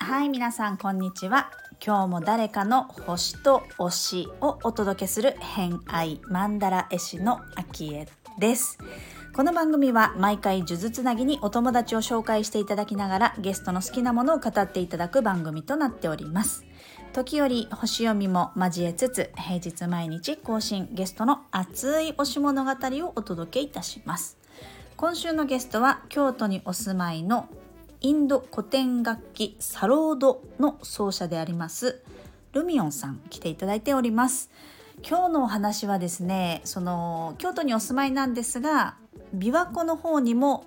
はい皆さんこんにちは。今日も誰かの星と推しをお届けする偏愛マンダラ絵師のアキエです。この番組は毎回数珠つなぎにお友達を紹介していただきながらゲストの好きなものを語っていただく番組となっております。時折星読みも交えつつ平日毎日更新ゲストの熱い推し物語をお届けいたします。今週のゲストは京都にお住まいのインド古典楽器サロードの奏者でありますルミオンさん来ていただいております。今日のお話はですねその京都にお住まいなんですが琵琶湖の方にも、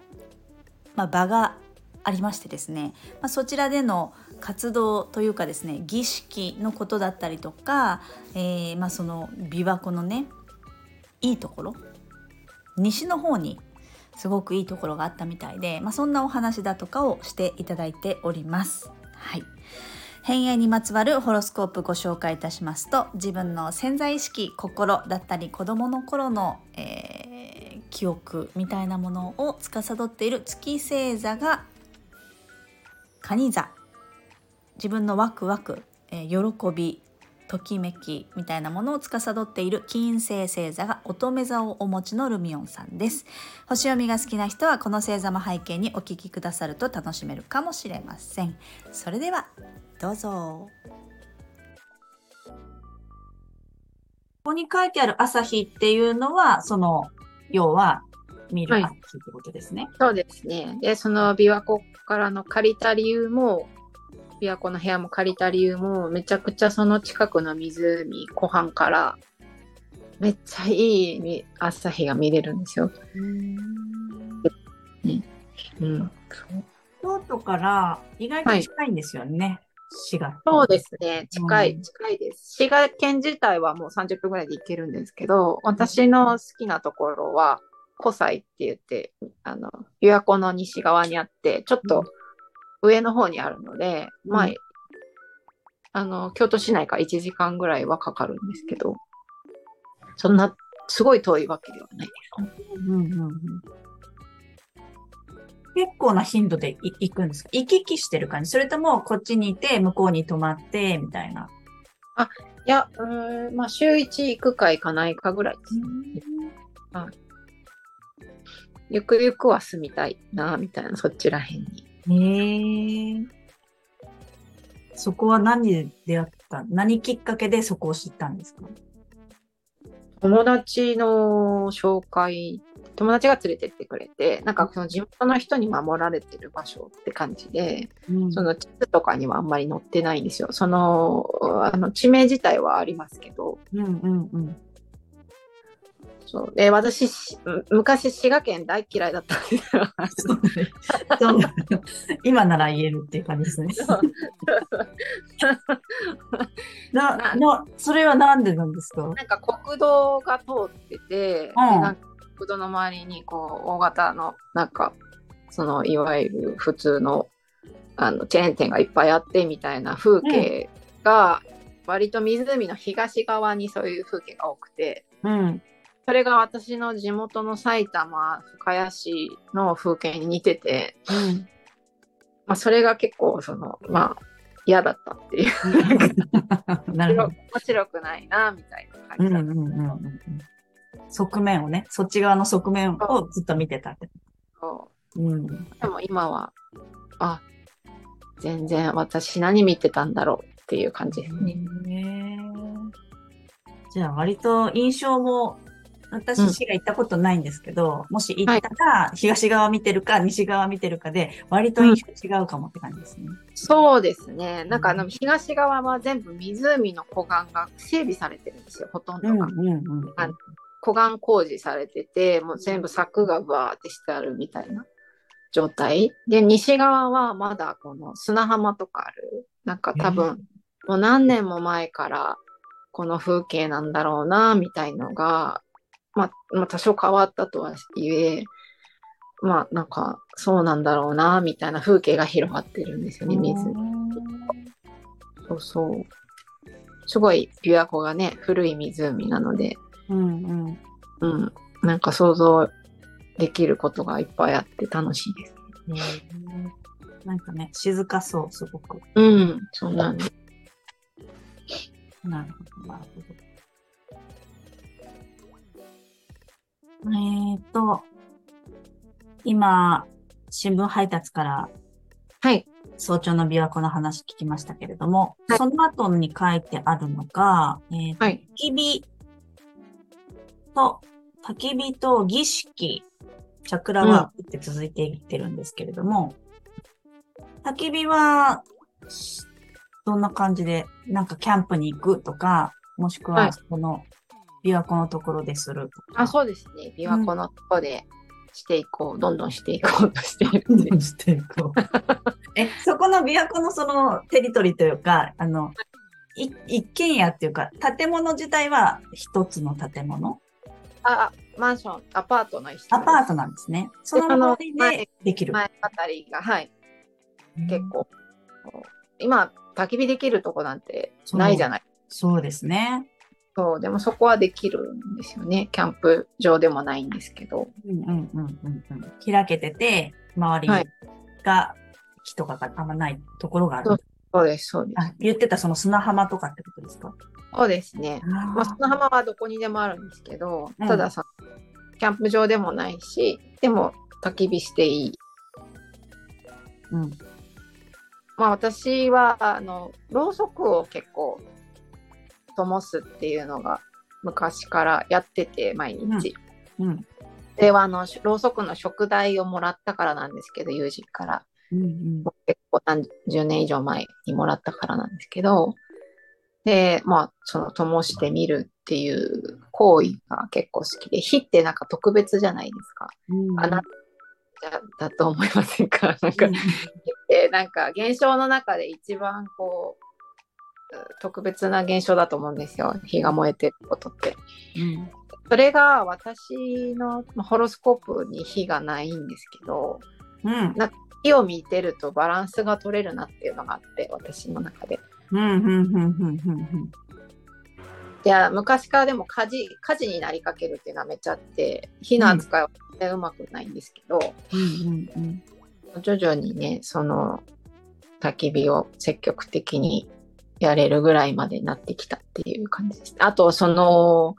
まあ、場がありましてですね、まあ、そちらでの活動というかですね儀式のことだったりとか、えー、まあ、その琵琶湖のねいいところ西の方にすごくいいところがあったみたいで、まあ、そんなお話だとかをしていただいております。はい偏愛にまつわるホロスコープご紹介いたしますと自分の潜在意識心だったり子どもの頃の、えー、記憶みたいなものを司っている月星座が蟹座自分のワクワク、えー、喜びときめきみたいなものを司っている金星星座が乙女座をお持ちのルミオンさんです。星読みが好きな人はこの星座も背景にお聞きくださると楽しめるかもしれません。それではどうぞ。ここに書いてある朝日っていうのはその要は見る朝日ってことですね、はい、そうですね。でその琵琶湖からの借りた理由も琵琶湖の部屋も借りた理由もめちゃくちゃその近くの湖湖畔からめっちゃいい朝日が見れるんですよ。うん。うん。京都から意外と近いんですよね。はい滋賀。そうですね。近い、近いです。滋賀県自体はもう30分ぐらいで行けるんですけど、私の好きなところは、湖西って言って、あの、琵琶湖の西側にあって、ちょっと上の方にあるので、うん、まあ、あの、京都市内から1時間ぐらいはかかるんですけど、そんな、すごい遠いわけではないです。うんうんうん、結構な頻度で行くんですか？行き来してる感じ？それともこっちにいて、向こうに泊まって、みたいな？あ、いや、うん、まあ、週1行くか行かないかぐらいですね。はい。ゆくゆくは住みたいな、みたいな、そっちらへんに。へえ。そこは何で出会った何きっかけでそこを知ったんですか？友達の紹介、友達が連れてってくれて、なんかその地元の人に守られてる場所って感じで、うん、その地図とかにはあんまり載ってないんですよ。その、あの地名自体はありますけど、うんうんうん、そう。で私昔滋賀県大嫌いだったんですよ。今なら言えるっていう感じですね。ななそれはなんでなんですか？なんか国道が通ってて、うん、なんか国道の周りにこう大型のなんかそのいわゆる普通のあのチェーン店がいっぱいあってみたいな風景が、割と湖の東側にそういう風景が多くて。うんそれが私の地元の埼玉深谷市の風景に似てて、うん、まあ、それが結構そのまあ嫌だったっていう。なるほど。面白くないなみたいな感じだった、うんうんうん、側面をねそっち側の側面をずっと見てたって。そう、うん、でも今はあ全然私何見てたんだろうっていう感じ。ですね。じゃあ割と印象も私、市が行ったことないんですけど、うん、もし行ったら、東側見てるか、西側見てるかで、割と印象違うかもって感じですね。うん、そうですね。なんか、あの、東側は全部湖の湖岸が整備されてるんですよ、ほとんどが。うんうんうん、湖岸工事されてて、もう全部柵がバーってしてあるみたいな状態。で、西側はまだこの砂浜とかある。なんか多分、もう何年も前からこの風景なんだろうな、みたいのが、まあ、まあ、多少変わったとはいえ、まあ、なんか、そうなんだろうな、みたいな風景が広がってるんですよね、水。そうそう。すごい、琵琶湖がね、古い湖なので、うんうん、うん、なんか想像できることがいっぱいあって楽しいです。なんかね、静かそう、すごく。うん、そうなんです。なるほど、なるほど。えっ、ー、と、今、新聞配達から、はい。早朝の琵琶湖の話聞きましたけれども、はい、その後に書いてあるのが、えー、はい、焚き火と、焚き火と儀式、チャクラワークって続いていってるんですけれども、うん、焚き火は、どんな感じで、なんかキャンプに行くとか、もしくは、この、琵琶湖のところでする。あ、そうですね。琵琶湖のところでしていこう、うん、どんどんしていこうとしているんで。していこう。え、そこの琵琶湖のそのテリトリーというか、あの、一軒家っていうか、建物自体は一つの建物？あ、マンション、アパートの一室アパートなんですね。その周りでできる。前あたりが、はい。結構。今、焚き火できるとこなんてないじゃないそうですね。そう、でもそこはできるんですよね。キャンプ場でもないんですけど。うんうんうんうんうん。開けてて、周りが人があんまないところがある。はいそうです、そうです。言ってたその砂浜とかってことですか？そうですね。まあ、砂浜はどこにでもあるんですけど、たださ、キャンプ場でもないし、でも焚き火していい。うん。まあ私は、あの、ろうそくを結構、灯すっていうのが昔からやってて、毎日。うん。うん、では、あの、ろうそくの食材をもらったからなんですけど、友人から。うんうん、結構何十年以上前にもらったからなんですけど、で、まあ、その、灯してみるっていう行為が結構好きで、火ってなんか特別じゃないですか。うん、あなただと思いませんか？なんか、うん、なんか現象の中で一番こう、特別な現象だと思うんですよ。火が燃えてることって。うん、それが私のホロスコープに火がないんですけど、うん、な火を見てるとバランスが取れるなっていうのがあって私の中で。いや昔からでも火事火事になりかけるっていうのはめっちゃあって火の扱いは全然うまくないんですけど、徐々にねその焚き火を積極的にやれるぐらいまでなってきたっていう感じです。あとその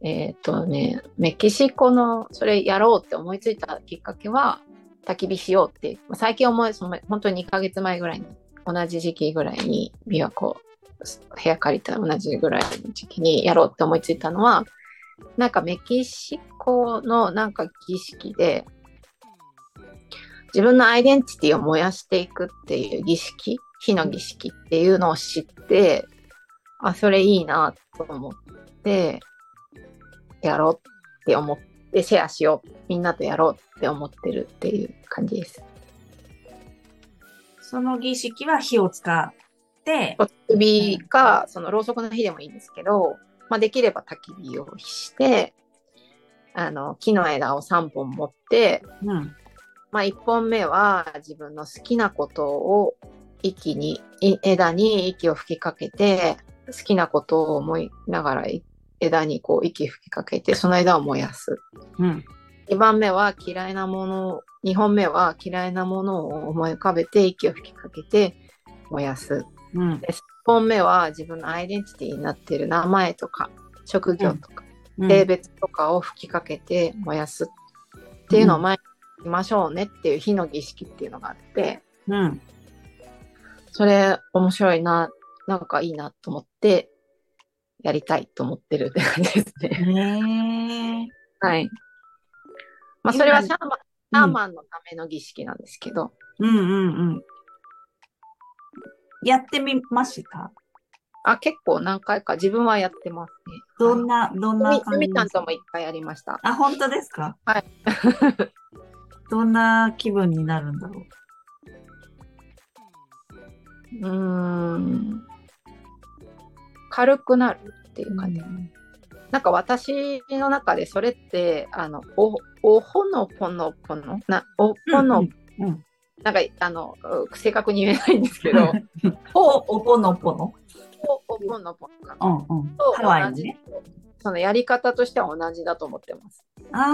えっ、ー、とねメキシコのそれやろうって思いついたきっかけは焚き火しようって、最近思い、その本当に2ヶ月前ぐらいに、同じ時期ぐらいに、琵琶湖、部屋借りた同じぐらいの時期にやろうって思いついたのは、なんかメキシコのなんか儀式で、自分のアイデンティティを燃やしていくっていう儀式、火の儀式っていうのを知って、あ、それいいなと思って、やろうって思って、でシェアしようみんなとやろうって思ってるっていう感じです。その儀式は火を使って。焚き火か、そのろうそくの火でもいいんですけど、まあ、できれば焚き火をして、あの、木の枝を3本持って、うん、まあ、1本目は自分の好きなことを息に、枝に息を吹きかけて、好きなことを思いながら枝にこう息吹きかけてその枝を燃やす、うん、2番目は嫌いなもの2本目は嫌いなものを思い浮かべて息を吹きかけて燃やす、うん、で3本目は自分のアイデンティティになっている名前とか職業とか、うん、性別とかを吹きかけて燃やす。っていうのを前にしましょうねっていう火の儀式っていうのがあって、うん、それ面白いななんかいいなと思ってやりたいと思ってるって感じですね。はい。まあ、それはシャーマン、シャーマンのための儀式なんですけど。うんうんうん。やってみました？あ、結構何回か自分はやってますね。どんな、どんな感じみたんともいっぱいやりました。あ、本当ですか？はい。どんな気分になるんだろう？うーん。軽くなるっていう感じ。うん、なんか私の中でそれってあのおおほのぽのぽの？なおほの、うん、うん、なんかあの正確に言えないんですけど おおぽのぽの？おおぽのぽのか、うんうん、そのやり方としては同じだと思ってます。あ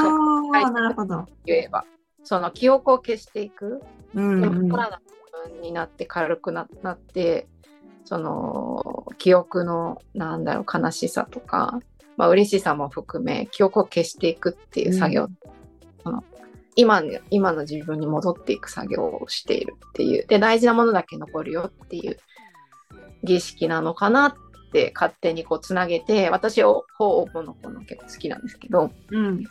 あ、なるほど。言えば。その記憶を消していく。うん、うん、でもになって軽くなってその記憶のなんだろう悲しさとか、まあ嬉しさも含め記憶を消していくっていう作業、うん、その今今の自分に戻っていく作業をしているっていう。で大事なものだけ残るよっていう儀式なのかなって勝手にこうつなげて私はほうの子の結構好きなんですけど、うん、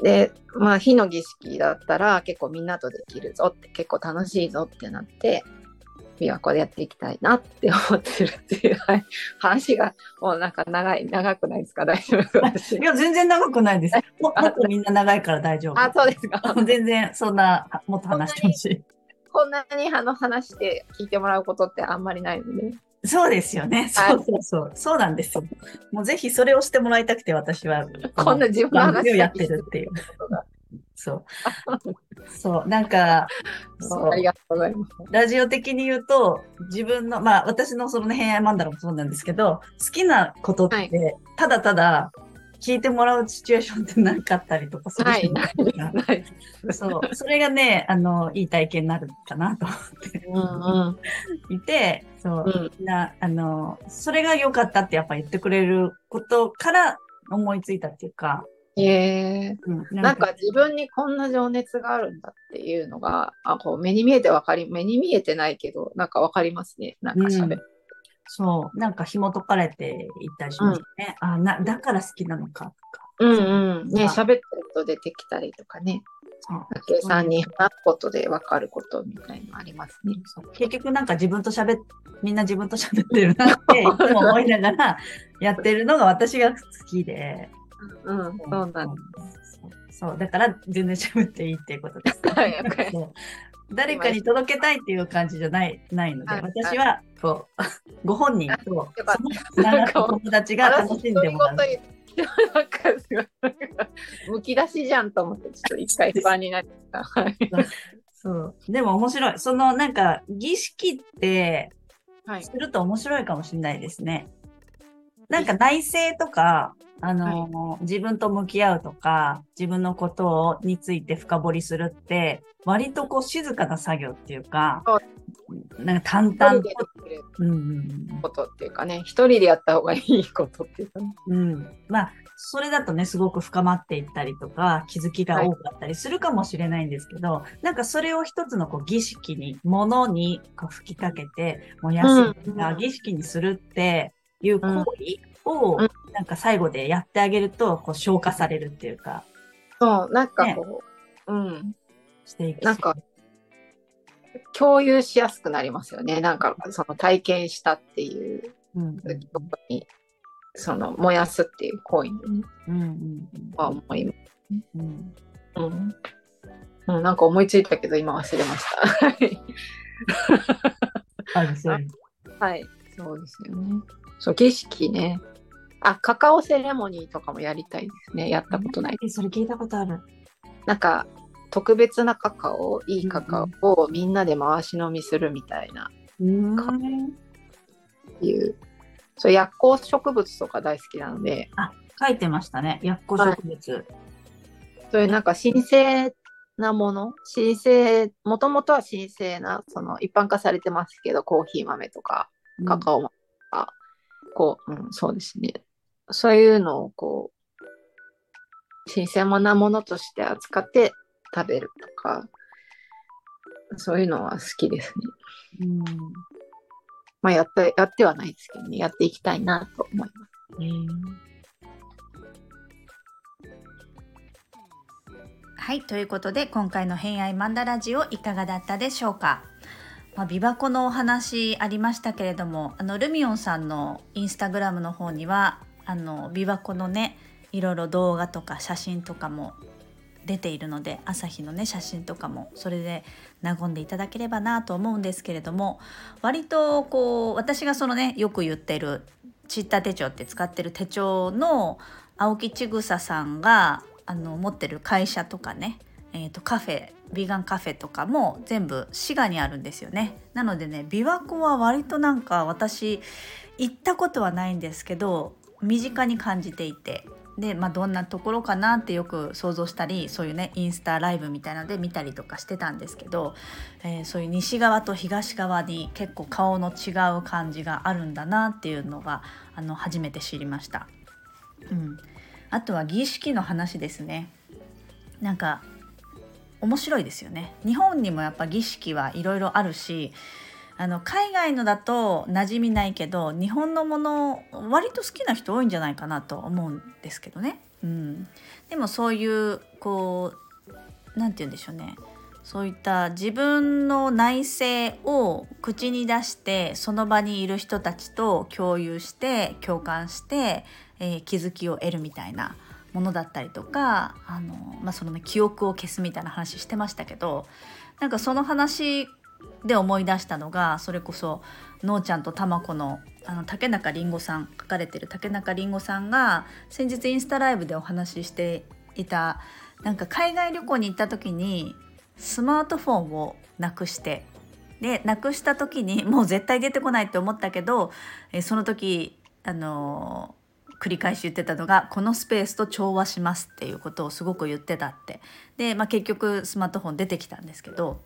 で、まあ、火の儀式だったら結構みんなとできるぞって、結構楽しいぞってなって、琵琶湖でやっていきたいなって思ってるっていう、はい、話がもうなんか長い、長くないですか？大丈夫？いや、全然長くないです。もっとみんな長いから大丈夫。あ、そうですか。全然そんな、もっと話してほしい。こんなにあの話して聞いてもらうことってあんまりないので。そうですよね。そうそうそう。そうなんですよ。もうぜひそれをしてもらいたくて、私は。こんな自分の話をやってるっていう。そう。そう。なんか、そう。ありがとうございます。ラジオ的に言うと、自分の、まあ私のその偏愛マンダラもそうなんですけど、好きなことって、はい、ただただ聞いてもらうシチュエーションってなかったりとかするはい、ない。そう。それがね、あの、いい体験になるかなと思って。うん、いて、そう、うん、な、あの、それが良かったってやっぱ言ってくれることから思いついたっていうか、へえ。ー、うん、なんか自分にこんな情熱があるんだっていうのが、あこう目に見えてわかり、目に見えてないけど、なんかわかりますね。なんか喋って。そう、なんか紐解かれていったりしますね。うん、あな、だから好きなのかとか。うんうん。ね、喋ってると出てきたりとかね。計算に話すことで分かることみたいなのありますね。結局なんか自分と喋っ、みんな自分と喋ってるなって いつも思いながら やってるのが私が好きで。うん、そうなんです。そう、だから全然喋っていいっていうことです。はい、誰かに届けたいっていう感じじゃないないので、私はこう ご本人と その友達が楽しんでもらう。なんむき出しじゃんと思ってちょっと一回不安になった。そうでも面白い。そのなんか儀式ってすると面白いかもしれないですね。なんか内政とかあの、はい、自分と向き合うとか、自分のことをについて深掘りするって、割とこう静かな作業っていうか、なんか淡々と。うん、ことっていうかね、一人でやった方がいいことっていうかね。うん。まあ、それだとね、すごく深まっていったりとか、気づきが多かったりするかもしれないんですけど、はい、なんかそれを一つのこう儀式に、ものにこう吹きかけて、燃やす、うん、儀式にするっていう行為を、うんなんか最後でやってあげると、こう消化されるっていうか。そう、なんかこう、ね、うん。していく。なんか、共有しやすくなりますよね。なんか、その体験したっていう、うん、とこに、その、燃やすっていう行為に、うんうん、は思います。うん。うん。うん、なんか思いついたけど、今忘れました。はい。あ、そう はい、そうですよね。そう、儀式ね。あ、カカオセレモニーとかもやりたいですね。やったことない。え、それ聞いたことある。なんか、特別なカカオ、いいカカオをみんなで回し飲みするみたいな。うん。いう。そう、薬効植物とか大好きなので。あ、書いてましたね。薬効植物。はい、そういうなんか神聖なもの？神聖、もともとは神聖な、その一般化されてますけど、コーヒー豆とか、カカオ豆とか、うん、こう、うん、そうですね。そういうのをこう、新鮮なものとして扱って食べるとか、そういうのは好きですね。うんまあやって、やってはないですけどね、やっていきたいなと思います。はい、ということで今回の「偏愛マンダラジオ」いかがだったでしょうかまあ、琵琶湖のお話ありましたけれどもあのルミオンさんのインスタグラムの方にはあの琵琶湖のねいろいろ動画とか写真とかも出ているので朝日のね写真とかもそれで和んでいただければなと思うんですけれども割とこう私がそのねよく言ってるチッタ手帳って使ってる手帳の青木千草さんがあの持ってる会社とかね、えー、とカフェビーガンカフェとかも全部滋賀にあるんですよね。なのでね琵琶湖は割となんか私行ったことはないんですけど身近に感じていてで、まあ、どんなところかなってよく想像したりそういうねインスタライブみたいなので見たりとかしてたんですけど、えー、そういう西側と東側に結構顔の違う感じがあるんだなっていうのがあの初めて知りました。うん、あとは儀式の話ですね。なんか面白いですよね。日本にもやっぱ儀式はいろいろあるしあの海外のだと馴染みないけど日本のもの割と好きな人多いんじゃないかなと思うんですけどね。うん、でもそういうこう何て言うんでしょうねそういった自分の内政を口に出してその場にいる人たちと共有して共感して、えー、気づきを得るみたいなものだったりとかあの、まあそのね、記憶を消すみたいな話してましたけどなんかその話で思い出したのがそれこそのーちゃんとたまこのあの竹中りんごさん書かれてる竹中りんごさんが先日インスタライブでお話ししていたなんか海外旅行に行った時にスマートフォンをなくしてでなくした時にもう絶対出てこないって思ったけどえその時あの繰り返し言ってたのがこのスペースと調和しますっていうことをすごく言ってたって。で、まあ、結局スマートフォン出てきたんですけど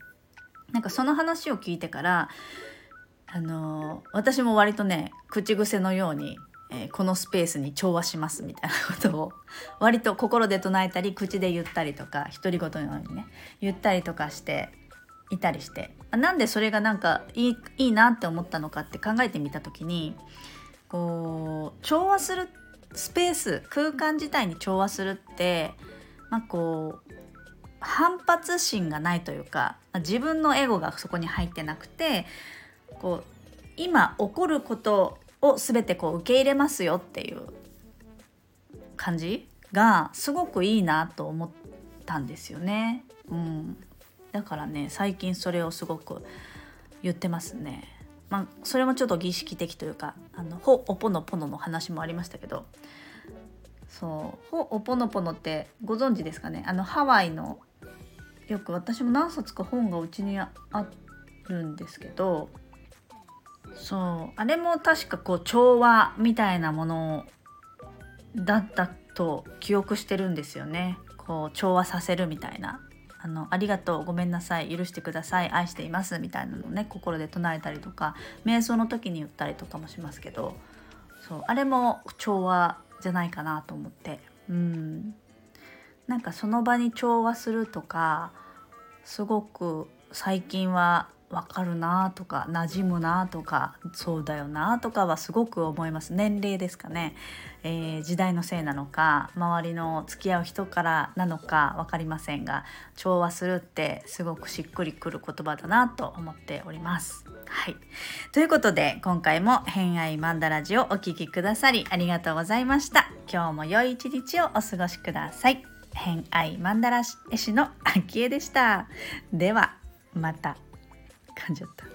なんかその話を聞いてからあの私も割とね口癖のように、えー、このスペースに調和しますみたいなことを割と心で唱えたり口で言ったりとか独り言のようにね言ったりとかしていたりしてなんでそれがなんかいいいいなって思ったのかって考えてみた時にこう調和するスペース空間自体に調和するってまあこう反発心がないというか自分のエゴがそこに入ってなくてこう今起こることを全てこう受け入れますよっていう感じがすごくいいなと思ったんですよね。うん、だからね最近それをすごく言ってますね。まあ、それもちょっと儀式的というか「あのほおぽのぽの」の話もありましたけどそう「ほおぽのぽの」ってご存知ですかね？あのハワイのよく私も何冊か本がうちにあるんですけどそうあれも確かこう調和みたいなものだったと記憶してるんですよね。こう調和させるみたいな。あのありがとうごめんなさい許してください愛していますみたいなのをね心で唱えたりとか瞑想の時に言ったりとかもしますけどそうあれも調和じゃないかなと思って。うん。なんかその場に調和するとかすごく最近は分かるなとか馴染むなとかそうだよなとかはすごく思います年齢ですかね、えー、時代のせいなのか周りの付き合う人からなのか分かりませんが調和するってすごくしっくりくる言葉だなと思っております。はい、ということで今回も「偏愛マンダラジ」をお聴きくださりありがとうございました。今日も良い一日をお過ごしください。偏愛マンダラ絵師のあきでした。ではまた。噛んじゃった。